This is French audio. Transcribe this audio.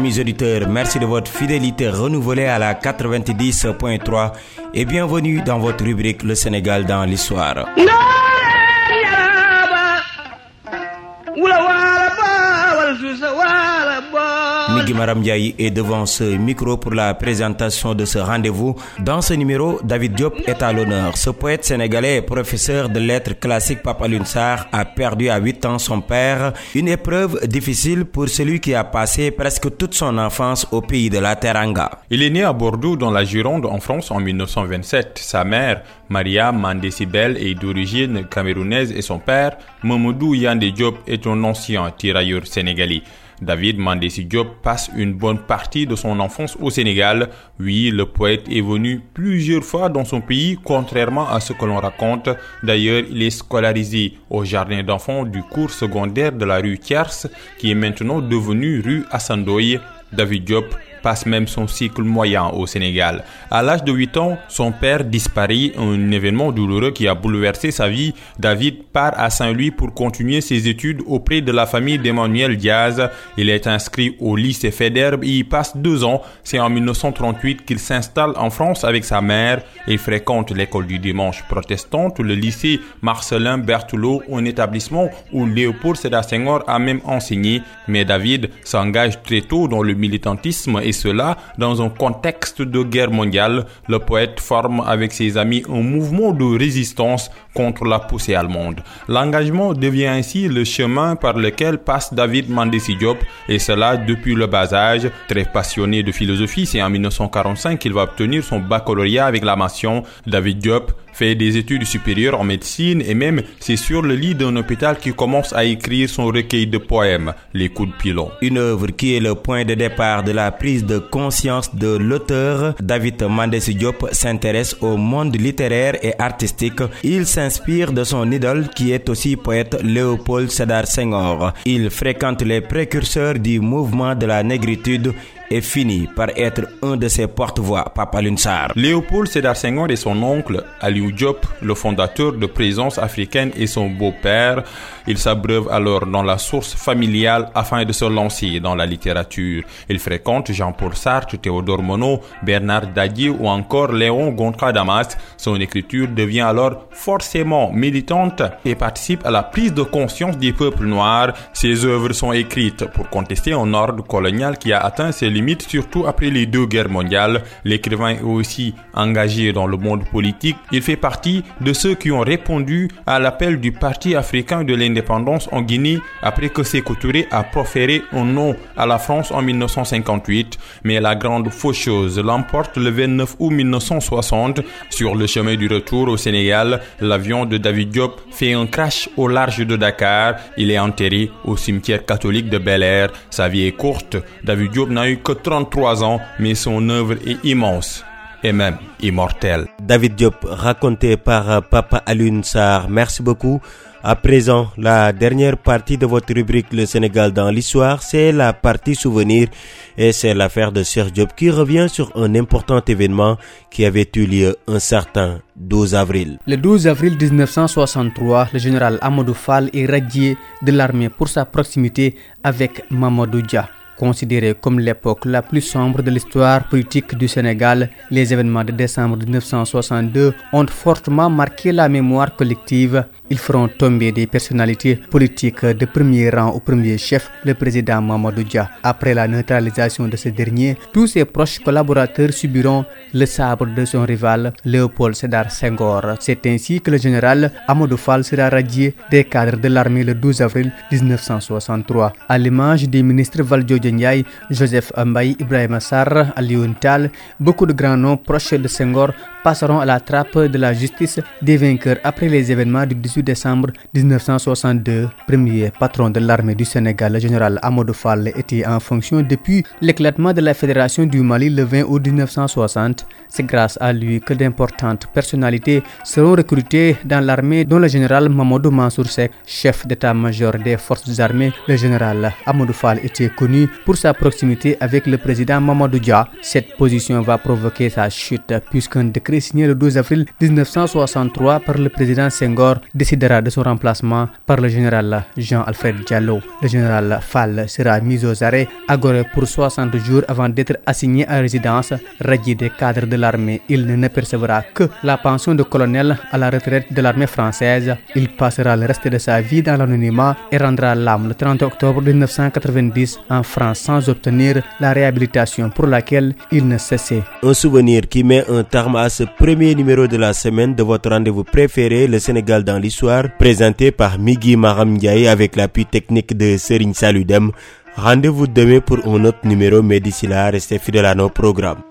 Amis auditeurs, merci de votre fidélité renouvelée à la 90.3 et bienvenue dans votre rubrique Le Sénégal dans l'histoire. Migi Maram est devant ce micro pour la présentation de ce rendez-vous. Dans ce numéro, David Diop est à l'honneur. Ce poète sénégalais et professeur de lettres classiques Papa Lunsar a perdu à 8 ans son père. Une épreuve difficile pour celui qui a passé presque toute son enfance au pays de la Teranga. Il est né à Bordeaux dans la Gironde en France en 1927. Sa mère, Maria Mandesibel, est d'origine camerounaise et son père, Mamoudou Yande Diop, est un ancien tirailleur sénégalais. David Mandessi Diop passe une bonne partie de son enfance au Sénégal. Oui, le poète est venu plusieurs fois dans son pays, contrairement à ce que l'on raconte. D'ailleurs, il est scolarisé au jardin d'enfants du cours secondaire de la rue Thiers, qui est maintenant devenu rue Assandoy. David Diop passe même son cycle moyen au Sénégal. À l'âge de 8 ans, son père disparaît, un événement douloureux qui a bouleversé sa vie. David part à Saint-Louis pour continuer ses études auprès de la famille d'Emmanuel Diaz. Il est inscrit au lycée Federbe et y passe deux ans. C'est en 1938 qu'il s'installe en France avec sa mère. Il fréquente l'école du dimanche protestante, le lycée Marcelin Berthelot, un établissement où Léopold Sédar Senghor a même enseigné. Mais David s'engage très tôt dans le militantisme cela dans un contexte de guerre mondiale. Le poète forme avec ses amis un mouvement de résistance contre la poussée allemande. L'engagement devient ainsi le chemin par lequel passe David Mandesi Diop et cela depuis le bas âge. Très passionné de philosophie, c'est en 1945 qu'il va obtenir son baccalauréat avec la mention David Diop fait des études supérieures en médecine et même c'est sur le lit d'un hôpital qu'il commence à écrire son recueil de poèmes, Les coups de pilon. Une œuvre qui est le point de départ de la prise de conscience de l'auteur. David Mendes Diop s'intéresse au monde littéraire et artistique. Il s'inspire de son idole qui est aussi poète Léopold Sédar Senghor. Il fréquente les précurseurs du mouvement de la négritude et finit par être un de ses porte-voix, Papa Lunsar. Léopold Sédar Senghor et son oncle, Aliou Diop, le fondateur de Présence africaine et son beau-père, il s'abreuve alors dans la source familiale afin de se lancer dans la littérature. Il fréquente Jean-Paul Sartre, Théodore Monod, Bernard Dadier ou encore Léon Gontran Damas. Son écriture devient alors forcément militante et participe à la prise de conscience des peuples noirs. Ses œuvres sont écrites pour contester un ordre colonial qui a atteint ses limites surtout après les deux guerres mondiales. L'écrivain est aussi engagé dans le monde politique. Il fait partie de ceux qui ont répondu à l'appel du Parti africain de l'indépendance en Guinée après que Sékou Touré a proféré un nom à la France en 1958. Mais la grande faucheuse l'emporte le 29 août 1960 sur le chemin du retour au Sénégal. L'avion de David Diop fait un crash au large de Dakar. Il est enterré au cimetière catholique de Bel Air. Sa vie est courte. David Diop n'a eu que 33 ans, mais son œuvre est immense et même immortelle. David Diop, raconté par Papa Alun Sar. Merci beaucoup. À présent, la dernière partie de votre rubrique Le Sénégal dans l'histoire, c'est la partie souvenir et c'est l'affaire de Serge Diop qui revient sur un important événement qui avait eu lieu un certain 12 avril. Le 12 avril 1963, le général Amadou Fall est radié de l'armée pour sa proximité avec Mamadou Dia. Considéré comme l'époque la plus sombre de l'histoire politique du Sénégal, les événements de décembre 1962 ont fortement marqué la mémoire collective. Ils feront tomber des personnalités politiques de premier rang au premier chef, le président Mamadou Dia. Après la neutralisation de ce dernier, tous ses proches collaborateurs subiront le sabre de son rival, Léopold Sédar Senghor. C'est ainsi que le général Amadou Fall sera radié des cadres de l'armée le 12 avril 1963. À l'image des ministres Valdio Ndiaye, Joseph Ambaye, Ibrahim Assar, Alioune Tal, beaucoup de grands noms proches de Senghor passeront à la trappe de la justice des vainqueurs après les événements du 18 décembre 1962. Premier patron de l'armée du Sénégal, le général Amadou Fall était en fonction depuis l'éclatement de la Fédération du Mali le 20 août 1960. C'est grâce à lui que d'importantes personnalités seront recrutées dans l'armée, dont le général Mamadou Mansour Sek, chef d'état-major des forces armées. Le général Amadou Fall était connu pour sa proximité avec le président Mamadou Dia. Cette position va provoquer sa chute puisqu'un décret signé le 12 avril 1963 par le président Senghor décidera de son remplacement par le général Jean-Alfred Diallo. Le général Fall sera mis aux arrêts à Gorée pour 60 jours avant d'être assigné à résidence. Radié des cadres de l'armée, il ne percevra que la pension de colonel à la retraite de l'armée française. Il passera le reste de sa vie dans l'anonymat et rendra l'âme le 30 octobre 1990 en France sans obtenir la réhabilitation pour laquelle il ne cessait. Un souvenir qui met un terme à ce premier numéro de la semaine de votre rendez-vous préféré, le Sénégal dans l'histoire, présenté par Migui Maram avec l'appui technique de Serigne Saludem. Rendez-vous demain pour un autre numéro, mais d'ici là, restez fidèles à nos programmes.